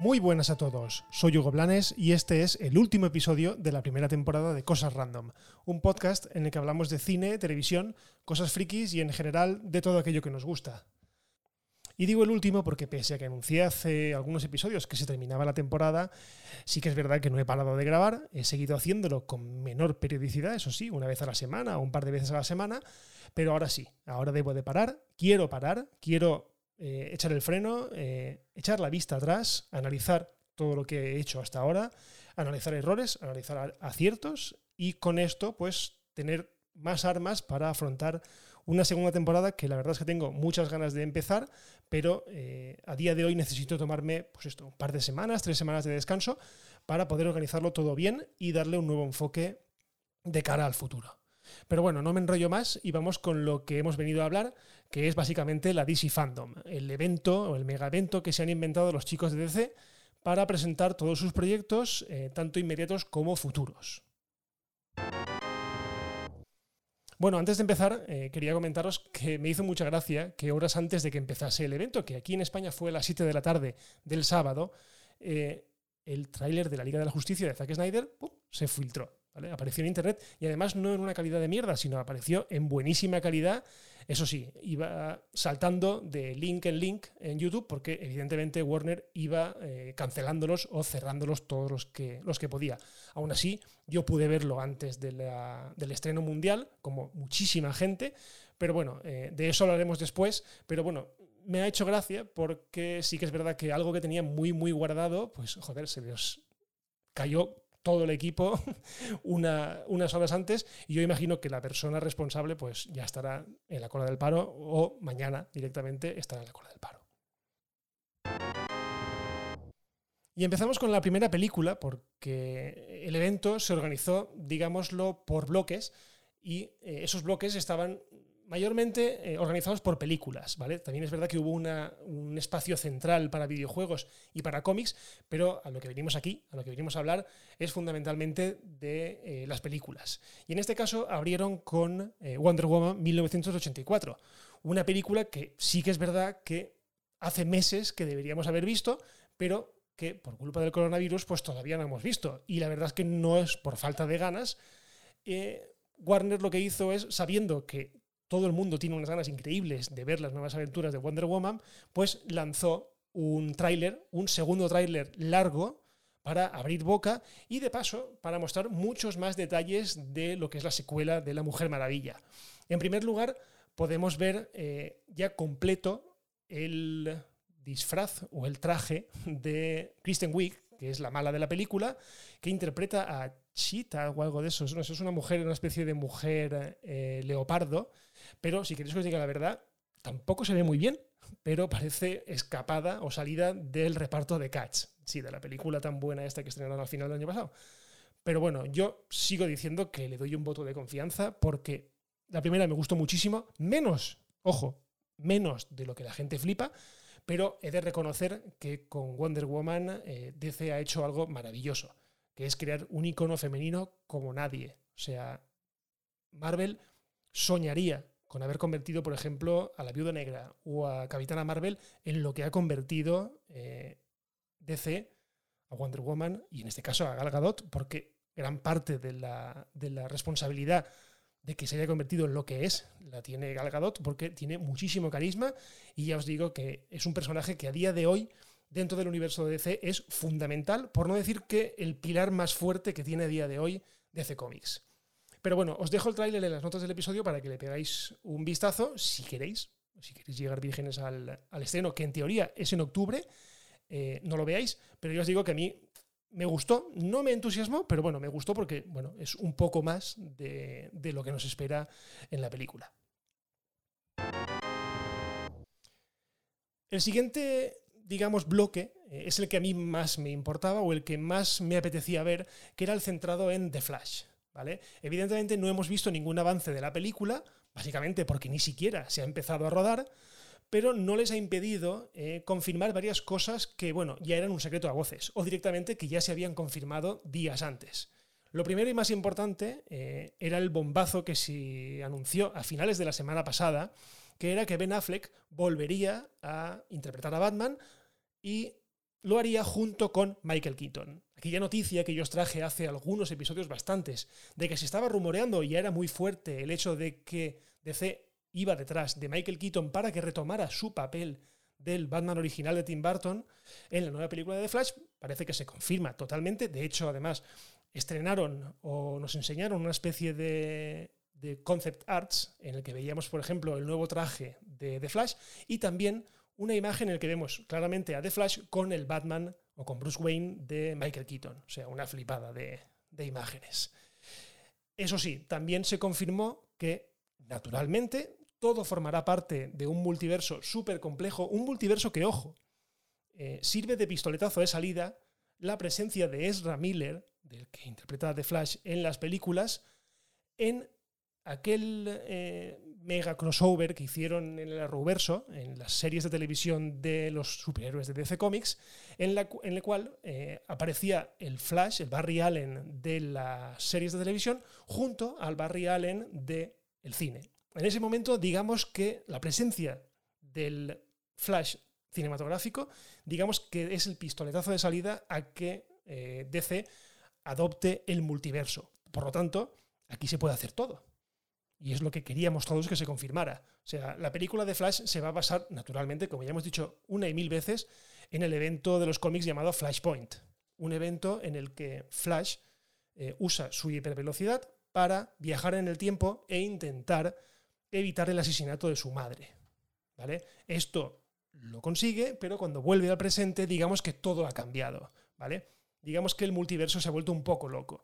Muy buenas a todos, soy Hugo Blanes y este es el último episodio de la primera temporada de Cosas Random, un podcast en el que hablamos de cine, televisión, cosas frikis y en general de todo aquello que nos gusta. Y digo el último porque pese a que anuncié hace algunos episodios que se terminaba la temporada, sí que es verdad que no he parado de grabar, he seguido haciéndolo con menor periodicidad, eso sí, una vez a la semana o un par de veces a la semana, pero ahora sí, ahora debo de parar, quiero parar, quiero eh, echar el freno, eh, echar la vista atrás, analizar todo lo que he hecho hasta ahora, analizar errores, analizar aciertos y con esto pues tener más armas para afrontar una segunda temporada que la verdad es que tengo muchas ganas de empezar, pero eh, a día de hoy necesito tomarme pues esto, un par de semanas, tres semanas de descanso para poder organizarlo todo bien y darle un nuevo enfoque de cara al futuro. Pero bueno, no me enrollo más y vamos con lo que hemos venido a hablar, que es básicamente la DC Fandom, el evento o el mega evento que se han inventado los chicos de DC para presentar todos sus proyectos, eh, tanto inmediatos como futuros. Bueno, antes de empezar, eh, quería comentaros que me hizo mucha gracia que horas antes de que empezase el evento, que aquí en España fue a las 7 de la tarde del sábado, eh, el tráiler de la Liga de la Justicia de Zack Snyder se filtró. Apareció en internet y además no en una calidad de mierda, sino apareció en buenísima calidad. Eso sí, iba saltando de link en link en YouTube porque evidentemente Warner iba eh, cancelándolos o cerrándolos todos los que, los que podía. Aún así, yo pude verlo antes del estreno mundial, como muchísima gente, pero bueno, eh, de eso hablaremos después. Pero bueno, me ha hecho gracia porque sí que es verdad que algo que tenía muy, muy guardado, pues joder, se les cayó todo el equipo unas horas antes y yo imagino que la persona responsable pues ya estará en la cola del paro o mañana directamente estará en la cola del paro. Y empezamos con la primera película porque el evento se organizó, digámoslo, por bloques y eh, esos bloques estaban mayormente eh, organizados por películas, ¿vale? También es verdad que hubo un espacio central para videojuegos y para cómics, pero a lo que venimos aquí, a lo que venimos a hablar, es fundamentalmente de eh, las películas. Y en este caso abrieron con eh, Wonder Woman 1984, una película que sí que es verdad que hace meses que deberíamos haber visto, pero que por culpa del coronavirus pues todavía no hemos visto. Y la verdad es que no es por falta de ganas. Warner lo que hizo es, sabiendo que todo el mundo tiene unas ganas increíbles de ver las nuevas aventuras de Wonder Woman, pues lanzó un tráiler, un segundo tráiler largo para abrir boca y de paso para mostrar muchos más detalles de lo que es la secuela de La Mujer Maravilla. En primer lugar, podemos ver eh, ya completo el disfraz o el traje de Kristen Wiig, que es la mala de la película, que interpreta a Cheetah o algo de eso. Es una mujer, una especie de mujer eh, leopardo, pero si queréis que os diga la verdad, tampoco se ve muy bien, pero parece escapada o salida del reparto de Cats, sí, de la película tan buena esta que estrenaron al final del año pasado. Pero bueno, yo sigo diciendo que le doy un voto de confianza porque la primera me gustó muchísimo, menos, ojo, menos de lo que la gente flipa, pero he de reconocer que con Wonder Woman eh, DC ha hecho algo maravilloso, que es crear un icono femenino como nadie. O sea, Marvel soñaría con haber convertido, por ejemplo, a la Viuda Negra o a Capitana Marvel en lo que ha convertido eh, DC a Wonder Woman y en este caso a Gal Gadot, porque gran parte de la, de la responsabilidad de que se haya convertido en lo que es la tiene Gal Gadot, porque tiene muchísimo carisma y ya os digo que es un personaje que a día de hoy dentro del universo de DC es fundamental, por no decir que el pilar más fuerte que tiene a día de hoy DC Comics. Pero bueno, os dejo el tráiler en las notas del episodio para que le pegáis un vistazo, si queréis, si queréis llegar vírgenes al, estreno, que en teoría es en octubre, eh, no lo veáis, pero yo os digo que a mí me gustó, no me entusiasmó, pero bueno, me gustó porque bueno, es un poco más de, de lo que nos espera en la película. El siguiente, digamos, bloque eh, es el que a mí más me importaba o el que más me apetecía ver, que era el centrado en The Flash. Evidentemente no hemos visto ningún avance de la película, básicamente porque ni siquiera se ha empezado a rodar, pero no les ha impedido eh, confirmar varias cosas que, bueno, ya eran un secreto a voces, o directamente que ya se habían confirmado días antes. Lo primero y más importante eh, era el bombazo que se anunció a finales de la semana pasada, que era que Ben Affleck volvería a interpretar a Batman y lo haría junto con Michael Keaton. Aquella noticia que yo os traje hace algunos episodios bastantes, de que se estaba rumoreando y era muy fuerte el hecho de que DC iba detrás de Michael Keaton para que retomara su papel del Batman original de Tim Burton en la nueva película de The Flash, parece que se confirma totalmente. De hecho, además, estrenaron o nos enseñaron una especie de, de concept arts en el que veíamos, por ejemplo, el nuevo traje de The Flash y también una imagen en la que vemos claramente a The Flash con el Batman o con Bruce Wayne de Michael Keaton. O sea, una flipada de, imágenes. Eso sí, también se confirmó que, naturalmente, todo formará parte de un multiverso súper complejo, un multiverso que, ojo, eh, sirve de pistoletazo de salida la presencia de Ezra Miller, del que interpreta a The Flash en las películas, en aquel eh, mega crossover que hicieron en el Arrowverso, en las series de televisión de los superhéroes de DC Comics, en, la, en el cual eh, aparecía el Flash, el Barry Allen de las series de televisión, junto al Barry Allen del el cine. En ese momento, digamos que la presencia del Flash cinematográfico, digamos que es el pistoletazo de salida a que eh, DC adopte el multiverso. Por lo tanto, aquí se puede hacer todo. Y es lo que queríamos todos que se confirmara. O sea, la película de Flash se va a basar, naturalmente, como ya hemos dicho una y mil veces, en el evento de los cómics llamado Flashpoint. Un evento en el que Flash eh, usa su hipervelocidad para viajar en el tiempo e intentar evitar el asesinato de su madre. ¿Vale? Esto lo consigue, pero cuando vuelve al presente, digamos que todo ha cambiado. ¿Vale? Digamos que el multiverso se ha vuelto un poco loco.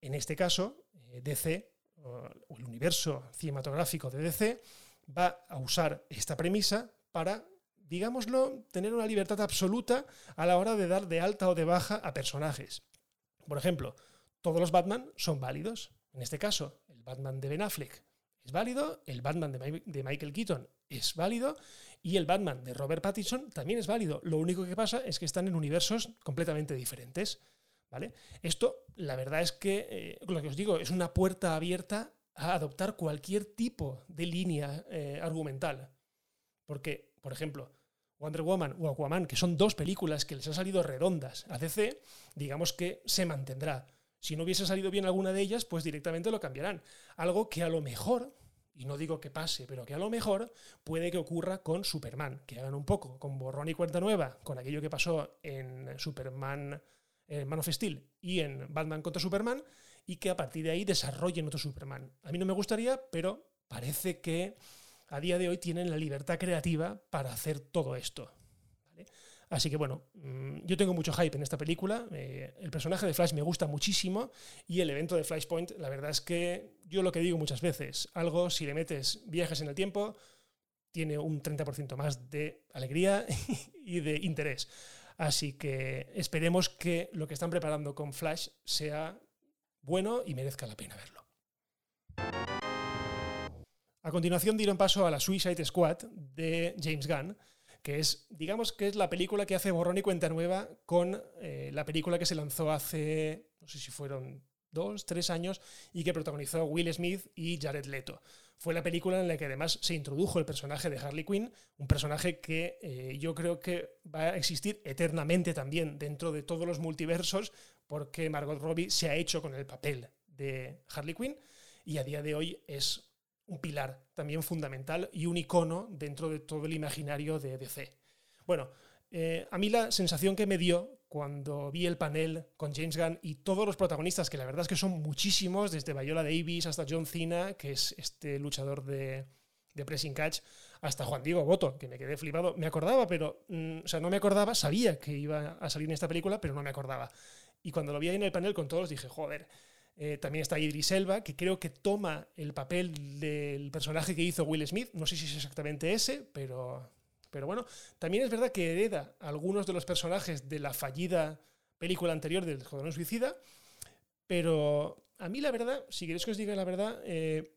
En este caso, eh, DC el universo cinematográfico de DC va a usar esta premisa para, digámoslo, tener una libertad absoluta a la hora de dar de alta o de baja a personajes. Por ejemplo, todos los Batman son válidos. En este caso, el Batman de Ben Affleck es válido, el Batman de, Michael Keaton es válido y el Batman de Robert Pattinson también es válido. Lo único que pasa es que están en universos completamente diferentes. ¿Vale? Esto, la verdad es que, eh, lo que os digo, es una puerta abierta a adoptar cualquier tipo de línea eh, argumental. Porque, por ejemplo, Wonder Woman o Aquaman, que son dos películas que les han salido redondas a DC, digamos que se mantendrá. Si no hubiese salido bien alguna de ellas, pues directamente lo cambiarán. Algo que a lo mejor, y no digo que pase, pero que a lo mejor puede que ocurra con Superman, que hagan un poco con borrón y cuenta nueva, con aquello que pasó en Superman en Man of Steel y en Batman contra Superman, y que a partir de ahí desarrollen otro Superman. A mí no me gustaría, pero parece que a día de hoy tienen la libertad creativa para hacer todo esto. Así que bueno, mm, yo tengo mucho hype en esta película. Eh, el personaje de Flash me gusta muchísimo y el evento de Flashpoint, la verdad es que yo lo que digo muchas veces, algo si le metes viajes en el tiempo, tiene un 30% más de alegría y de interés. Así que esperemos que lo que están preparando con Flash sea bueno y merezca la pena verlo. A continuación dieron paso a la Suicide Squad de James Gunn, que es, digamos que es la película que hace borrón y cuenta nueva con eh, la película que se lanzó hace, no sé si fueron dos, tres años, y que protagonizó Will Smith y Jared Leto fue la película en la que además se introdujo el personaje de Harley Quinn, un personaje que eh, yo creo que va a existir eternamente también dentro de todos los multiversos, porque Margot Robbie se ha hecho con el papel de Harley Quinn y a día de hoy es un pilar también fundamental y un icono dentro de todo el imaginario de DC. Bueno, eh, a mí la sensación que me dio cuando vi el panel con James Gunn y todos los protagonistas, que la verdad es que son muchísimos, desde Viola Davis hasta John Cena, que es este luchador de, de Pressing Catch, hasta Juan Diego Boto, que me quedé flipado. Me acordaba, pero, mm, o sea, no me acordaba, sabía que iba a salir en esta película, pero no me acordaba. Y cuando lo vi ahí en el panel con todos, dije, joder. Eh, también está Idris Elba, que creo que toma el papel del personaje que hizo Will Smith. No sé si es exactamente ese, pero pero bueno, también es verdad que hereda algunos de los personajes de la fallida película anterior del Escuadrón Suicida, pero a mí la verdad, si queréis que os diga la verdad, eh,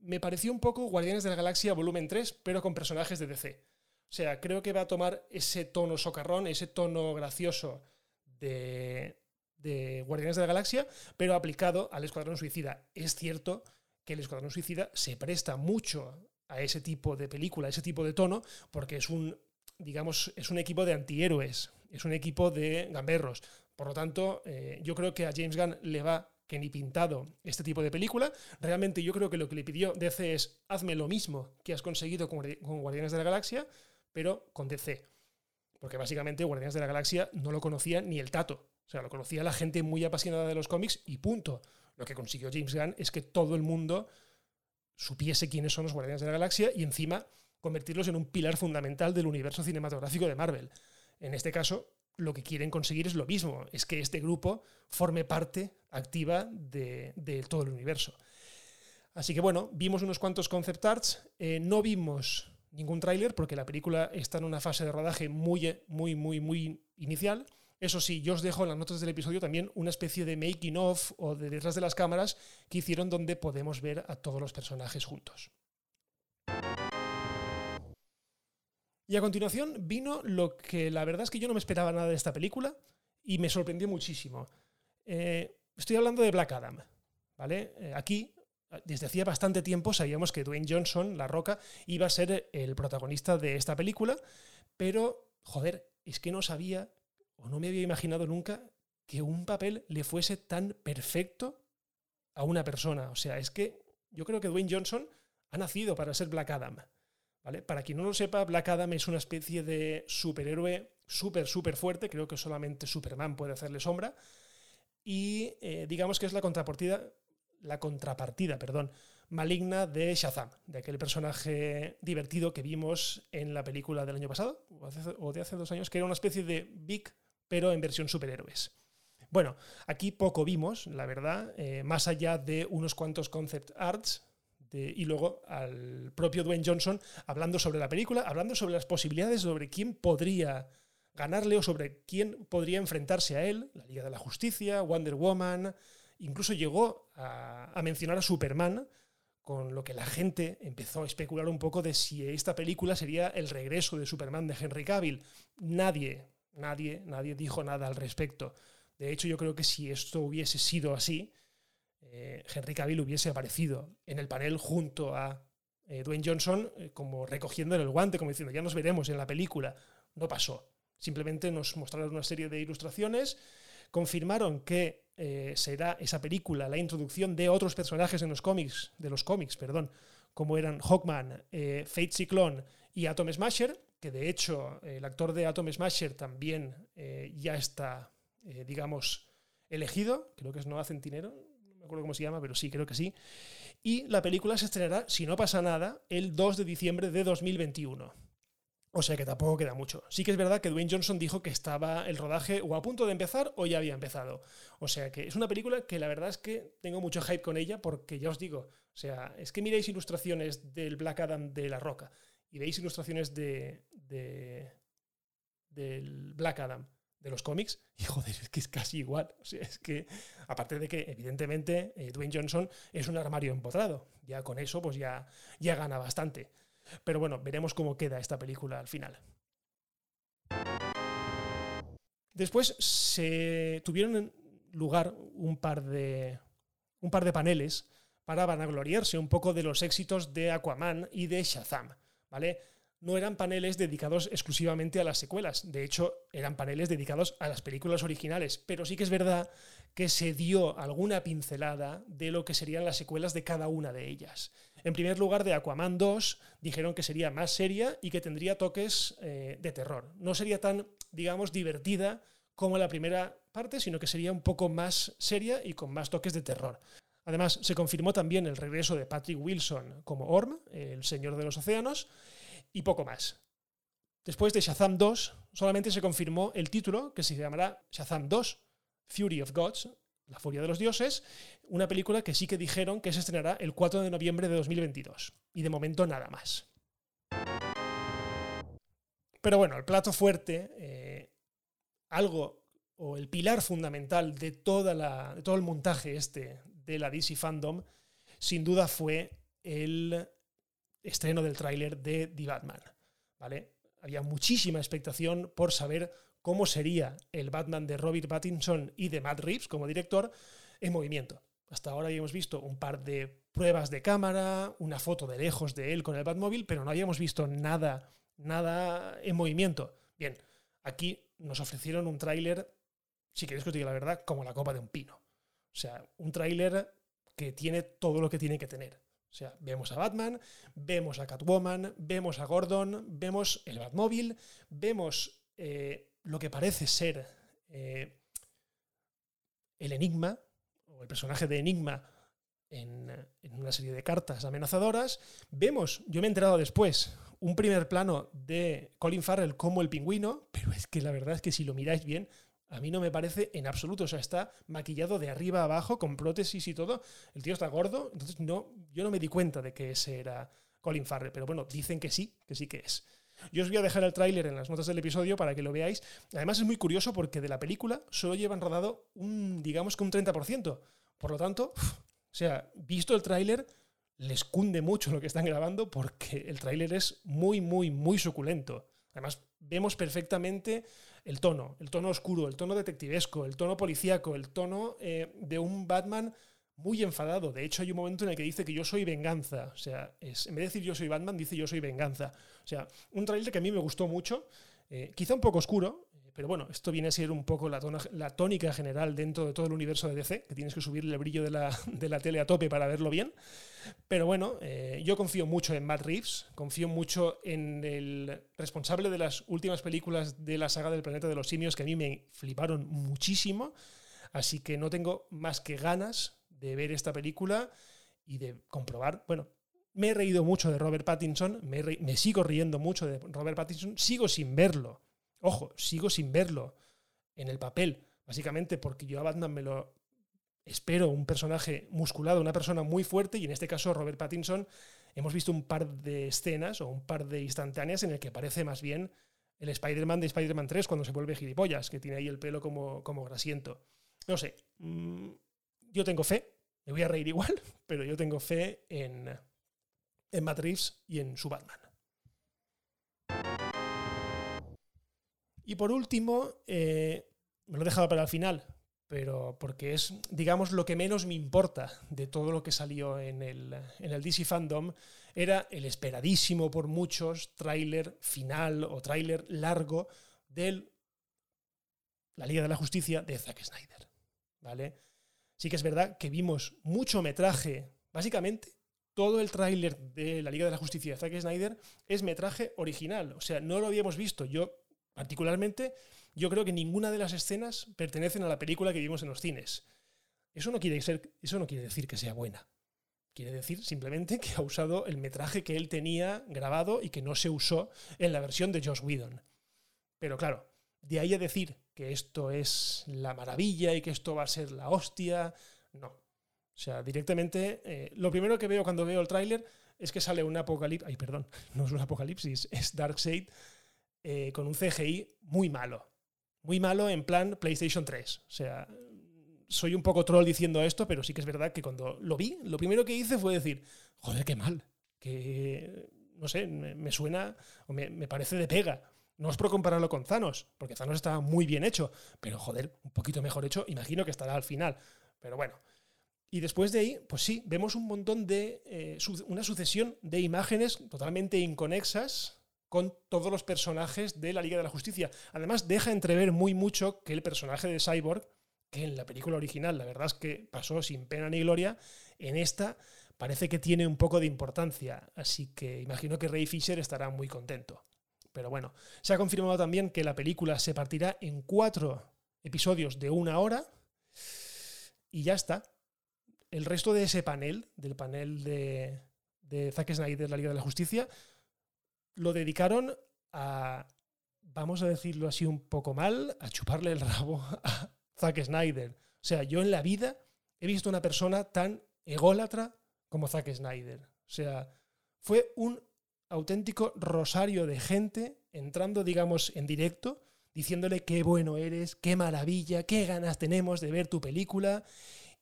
me pareció un poco Guardianes de la Galaxia volumen 3, pero con personajes de DC. O sea, creo que va a tomar ese tono socarrón, ese tono gracioso de, de Guardianes de la Galaxia, pero aplicado al Escuadrón Suicida. Es cierto que el Escuadrón Suicida se presta mucho a ese tipo de película, a ese tipo de tono, porque es un, digamos, es un equipo de antihéroes. es un equipo de gamberros. Por lo tanto, eh, yo creo que a James Gunn le va que ni pintado este tipo de película. Realmente yo creo que lo que le pidió DC es hazme lo mismo que has conseguido con, Guardianes de la Galaxia, pero con DC. Porque básicamente Guardianes de la Galaxia no lo conocía ni el tato. O sea, lo conocía la gente muy apasionada de los cómics y punto. Lo que consiguió James Gunn es que todo el mundo supiese quiénes son los Guardianes de la Galaxia y encima convertirlos en un pilar fundamental del universo cinematográfico de Marvel. En este caso, lo que quieren conseguir es lo mismo, es que este grupo forme parte activa de, todo el universo. Así que bueno, vimos unos cuantos concept arts, eh, no vimos ningún tráiler porque la película está en una fase de rodaje muy, muy, muy, muy inicial. Eso sí, yo os dejo en las notas del episodio también una especie de making of o de detrás de las cámaras que hicieron donde podemos ver a todos los personajes juntos. Y a continuación vino lo que la verdad es que yo no me esperaba nada de esta película y me sorprendió muchísimo. Eh, estoy hablando de Black Adam. ¿vale? Eh, aquí, desde hacía bastante tiempo, sabíamos que Dwayne Johnson, La Roca, iba a ser el protagonista de esta película, pero, joder, es que no sabía o no me había imaginado nunca que un papel le fuese tan perfecto a una persona. O sea, es que yo creo que Dwayne Johnson ha nacido para ser Black Adam. Para quien no lo sepa, Black Adam es una especie de superhéroe súper, súper fuerte, creo que solamente Superman puede hacerle sombra, y eh, digamos que es la contrapartida, la contrapartida, perdón, maligna de Shazam, de aquel personaje divertido que vimos en la película del año pasado, o de hace dos años, que era una especie de Big, pero en versión superhéroes. Bueno, aquí poco vimos, la verdad, eh, más allá de unos cuantos concept arts, y luego al propio Dwayne Johnson hablando sobre la película, hablando sobre las posibilidades, sobre quién podría ganarle o sobre quién podría enfrentarse a él, la Liga de la Justicia, Wonder Woman, incluso llegó a, a mencionar a Superman, con lo que la gente empezó a especular un poco de si esta película sería el regreso de Superman de Henry Cavill. Nadie, nadie, nadie dijo nada al respecto. De hecho, yo creo que si esto hubiese sido así, eh, Henry Cavill hubiese aparecido en el panel junto a eh, Dwayne Johnson eh, como recogiendo el guante, como diciendo, ya nos veremos en la película. No pasó. Simplemente nos mostraron una serie de ilustraciones, confirmaron que será esa película la introducción de otros personajes en los cómics, de los cómics, perdón, como eran Hawkman, Fate Cyclone y Atom Smasher, que de hecho el actor de Atom Smasher también ya está, digamos, elegido, creo que es Noah Centinero, acuerdo cómo se llama, pero sí, creo que sí. Y la película se estrenará, si no pasa nada, el 2 de diciembre de 2021. O sea que tampoco queda mucho. Sí que es verdad que Dwayne Johnson dijo que estaba el rodaje o a punto de empezar o ya había empezado. O sea que es una película que la verdad es que tengo mucho hype con ella porque ya os digo, o sea, es que miréis ilustraciones del Black Adam de La Roca y veis ilustraciones de, de del Black Adam de los cómics y joder, es que es casi igual. O sea, es que, aparte de que evidentemente eh, Dwayne Johnson es un armario empotrado, ya con eso pues ya, ya gana bastante. Pero bueno, veremos cómo queda esta película al final. Después se tuvieron lugar un par de, un par de paneles para vanagloriarse un poco de los éxitos de Aquaman y de Shazam, ¿vale? no eran paneles dedicados exclusivamente a las secuelas, de hecho eran paneles dedicados a las películas originales, pero sí que es verdad que se dio alguna pincelada de lo que serían las secuelas de cada una de ellas. En primer lugar, de Aquaman 2 dijeron que sería más seria y que tendría toques eh, de terror. No sería tan, digamos, divertida como la primera parte, sino que sería un poco más seria y con más toques de terror. Además, se confirmó también el regreso de Patrick Wilson como Orm, el Señor de los Océanos, y poco más. Después de Shazam 2, solamente se confirmó el título, que se llamará Shazam 2, Fury of Gods, la furia de los dioses, una película que sí que dijeron que se estrenará el 4 de noviembre de 2022. Y de momento nada más. Pero bueno, el plato fuerte, eh, algo o el pilar fundamental de, toda la, de todo el montaje este de la DC Fandom, sin duda fue el estreno del tráiler de The Batman. ¿vale? Había muchísima expectación por saber cómo sería el Batman de Robert Pattinson y de Matt Reeves como director en movimiento. Hasta ahora habíamos visto un par de pruebas de cámara, una foto de lejos de él con el Batmóvil, pero no habíamos visto nada, nada en movimiento. Bien, aquí nos ofrecieron un tráiler, si queréis que os diga la verdad, como la copa de un pino. O sea, un tráiler que tiene todo lo que tiene que tener. O sea, vemos a Batman, vemos a Catwoman, vemos a Gordon, vemos el Batmóvil, vemos eh, lo que parece ser eh, el Enigma, o el personaje de Enigma en, en, una serie de cartas amenazadoras. Vemos, yo me he enterado después, un primer plano de Colin Farrell como el pingüino, pero es que la verdad es que si lo miráis bien, a mí no me parece en absoluto. O sea, está maquillado de arriba abajo, con prótesis y todo. El tío está gordo, entonces no, yo no me di cuenta de que ese era Colin Farrell, pero bueno, dicen que sí, que sí que es. Yo os voy a dejar el tráiler en las notas del episodio para que lo veáis. Además es muy curioso porque de la película solo llevan rodado un, digamos que un 30%. Por lo tanto, o sea, visto el tráiler, les cunde mucho lo que están grabando porque el tráiler es muy, muy, muy suculento. Además, vemos perfectamente el tono, el tono oscuro, el tono detectivesco, el tono policíaco, el tono eh, de un Batman muy enfadado. De hecho, hay un momento en el que dice que yo soy venganza. O sea, es, en vez de decir yo soy Batman, dice yo soy venganza. O sea, un trailer que a mí me gustó mucho, eh, quizá un poco oscuro, pero bueno, esto viene a ser un poco la, tónica general dentro de todo el universo de DC, que tienes que subirle el brillo de la, de la tele a tope para verlo bien. Pero bueno, eh, yo confío mucho en Matt Reeves, confío mucho en el responsable de las últimas películas de la saga del planeta de los simios, que a mí me fliparon muchísimo. Así que no tengo más que ganas de ver esta película y de comprobar, bueno, me he reído mucho de Robert Pattinson, me, me sigo riendo mucho de Robert Pattinson, sigo sin verlo Ojo, sigo sin verlo en el papel, básicamente porque yo a Batman me lo espero, un personaje musculado, una persona muy fuerte, y en este caso Robert Pattinson, hemos visto un par de escenas o un par de instantáneas en el que parece más bien el Spider-Man de Spider-Man 3 cuando se vuelve gilipollas, que tiene ahí el pelo como, como grasiento. No sé, mm, yo tengo fe, me voy a reír igual, pero yo tengo fe en, en Matt Reeves y en su Batman. Y por último, eh, me lo he dejado para el final, pero porque es, digamos, lo que menos me importa de todo lo que salió en el, en el DC Fandom, era el esperadísimo por muchos tráiler final o tráiler largo de la Liga de la Justicia de Zack Snyder. ¿Vale? Sí que es verdad que vimos mucho metraje, básicamente todo el tráiler de la Liga de la Justicia de Zack Snyder es metraje original, o sea, no lo habíamos visto. Yo Particularmente, yo creo que ninguna de las escenas pertenecen a la película que vimos en los cines. Eso no quiere, decir que sea buena. Quiere decir simplemente que ha usado el metraje que él tenía grabado y que no se usó en la versión de Josh Whedon. Pero claro, de ahí a decir que esto es la maravilla y que esto va a ser la hostia, no. O sea, directamente, eh, lo primero que veo cuando veo el tráiler es que sale un apocalipsis, ay, perdón, no es un apocalipsis, es Darkseid eh, con un CGI muy malo. Muy malo en plan PlayStation 3. O sea, soy un poco troll diciendo esto, pero sí que es verdad que cuando lo vi, lo primero que hice fue decir, joder, qué mal. Que, no sé, me, suena o me, parece de pega. No es por compararlo con Thanos, porque Thanos estaba muy bien hecho, pero joder, un poquito mejor hecho, imagino que estará al final. Pero bueno. Y después de ahí, pues sí, vemos un montón de. Eh, una sucesión de imágenes totalmente inconexas, con todos los personajes de la Liga de la Justicia. Además, deja entrever muy mucho que el personaje de Cyborg, que en la película original la verdad es que pasó sin pena ni gloria, en esta parece que tiene un poco de importancia. Así que imagino que Ray Fisher estará muy contento. Pero bueno, se ha confirmado también que la película se partirá en cuatro episodios de una hora y ya está. El resto de ese panel, del panel de, de Zack Snyder, la Liga de la Justicia, lo dedicaron a, vamos a decirlo así un poco mal, a chuparle el rabo a Zack Snyder. O sea, yo en la vida he visto una persona tan ególatra como Zack Snyder. O sea, fue un auténtico rosario de gente entrando, digamos, en directo, diciéndole qué bueno eres, qué maravilla, qué ganas tenemos de ver tu película.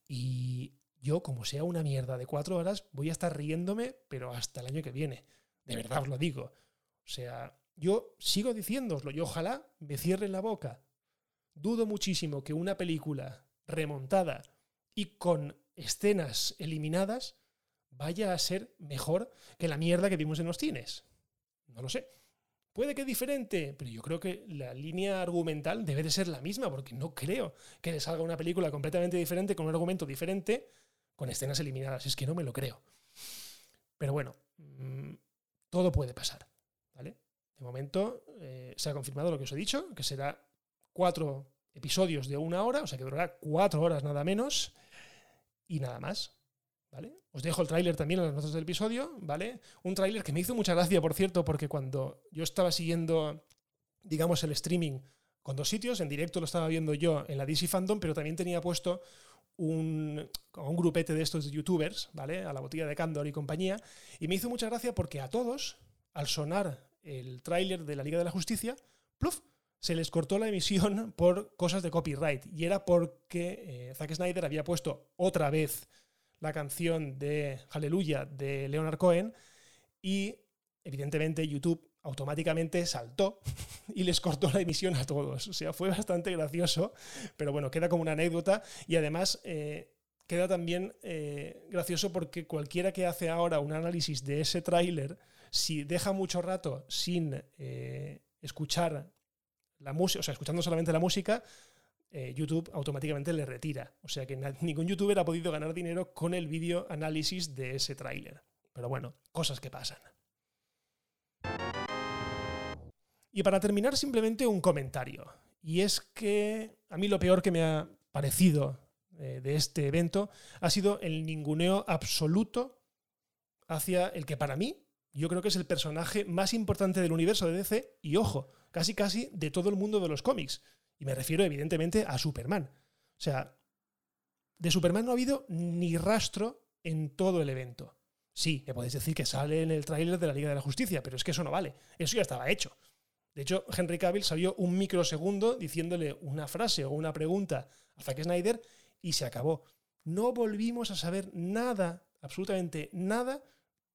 Y yo, como sea una mierda de cuatro horas, voy a estar riéndome, pero hasta el año que viene. De verdad os lo digo. O sea, yo sigo diciéndoslo y ojalá me cierren la boca. Dudo muchísimo que una película remontada y con escenas eliminadas vaya a ser mejor que la mierda que vimos en los cines. No lo sé. Puede que diferente, pero yo creo que la línea argumental debe de ser la misma, porque no creo que le salga una película completamente diferente, con un argumento diferente, con escenas eliminadas. Es que no me lo creo. Pero bueno, mm, todo puede pasar. Momento eh, se ha confirmado lo que os he dicho, que será cuatro episodios de una hora, o sea que durará cuatro horas nada menos y nada más. ¿Vale? Os dejo el tráiler también en las notas del episodio, ¿vale? Un tráiler que me hizo mucha gracia, por cierto, porque cuando yo estaba siguiendo, digamos, el streaming con dos sitios, en directo lo estaba viendo yo en la DC Fandom, pero también tenía puesto un, un grupete de estos youtubers, ¿vale? A la botella de Candor y compañía, y me hizo mucha gracia porque a todos, al sonar el tráiler de la Liga de la Justicia, ¡pluf! se les cortó la emisión por cosas de copyright. Y era porque eh, Zack Snyder había puesto otra vez la canción de Hallelujah de Leonard Cohen y evidentemente YouTube automáticamente saltó y les cortó la emisión a todos. O sea, fue bastante gracioso, pero bueno, queda como una anécdota y además eh, queda también eh, gracioso porque cualquiera que hace ahora un análisis de ese tráiler, si deja mucho rato sin escuchar la música, o sea, escuchando solamente la música, eh, YouTube automáticamente le retira. O sea que ningún youtuber ha podido ganar dinero con el vídeo análisis de ese tráiler. Pero bueno, cosas que pasan. Y para terminar, simplemente un comentario. Y es que a mí lo peor que me ha parecido eh, de este evento ha sido el ninguneo absoluto hacia el que para mí yo creo que es el personaje más importante del universo de DC y ojo, casi casi de todo el mundo de los cómics. Y me refiero evidentemente a Superman. O sea, de Superman no ha habido ni rastro en todo el evento. Sí, le podéis decir que sale en el tráiler de la Liga de la Justicia, pero es que eso no vale. Eso ya estaba hecho. De hecho, Henry Cavill salió un microsegundo diciéndole una frase o una pregunta a Zack Snyder y se acabó. No volvimos a saber nada, absolutamente nada,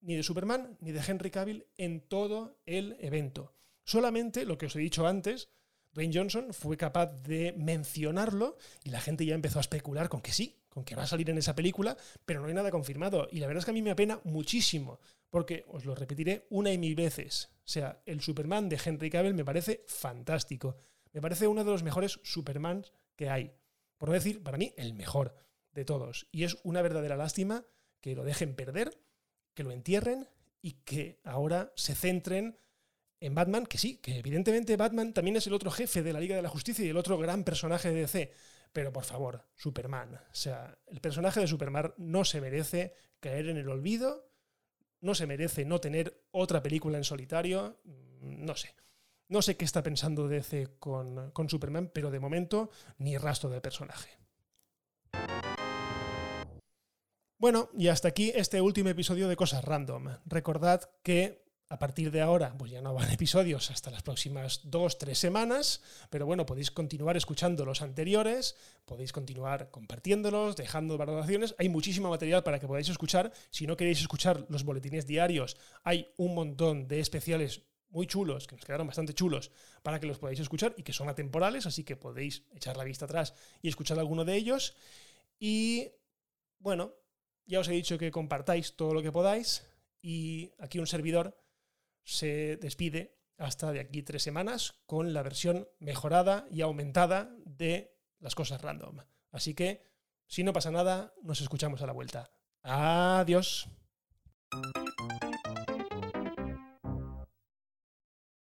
ni de Superman ni de Henry Cavill en todo el evento. Solamente lo que os he dicho antes, Dwayne Johnson fue capaz de mencionarlo y la gente ya empezó a especular con que sí, con que va a salir en esa película, pero no hay nada confirmado. Y la verdad es que a mí me apena muchísimo, porque os lo repetiré una y mil veces. O sea, el Superman de Henry Cavill me parece fantástico. Me parece uno de los mejores Supermans que hay. Por no decir, para mí, el mejor de todos. Y es una verdadera lástima que lo dejen perder, que lo entierren y que ahora se centren en Batman, que sí, que evidentemente Batman también es el otro jefe de la Liga de la Justicia y el otro gran personaje de DC. Pero por favor, Superman. O sea, el personaje de Superman no se merece caer en el olvido, no se merece no tener otra película en solitario. Mm, no sé. No sé qué está pensando DC con, con Superman, pero de momento ni rastro del personaje. Bueno, y hasta aquí este último episodio de Cosas Random. Recordad que a partir de ahora, pues ya no van episodios hasta las próximas dos, tres semanas, pero bueno, podéis continuar escuchando los anteriores, podéis continuar compartiéndolos, dejando valoraciones. Hay muchísimo material para que podáis escuchar. Si no queréis escuchar los boletines diarios, hay un montón de especiales muy chulos, que nos quedaron bastante chulos, para que los podáis escuchar y que son atemporales, así que podéis echar la vista atrás y escuchar alguno de ellos. Y bueno, ya os he dicho que compartáis todo lo que podáis y aquí un servidor se despide hasta de aquí tres semanas con la versión mejorada y aumentada de las cosas random. Así que, si no pasa nada, nos escuchamos a la vuelta. Adiós.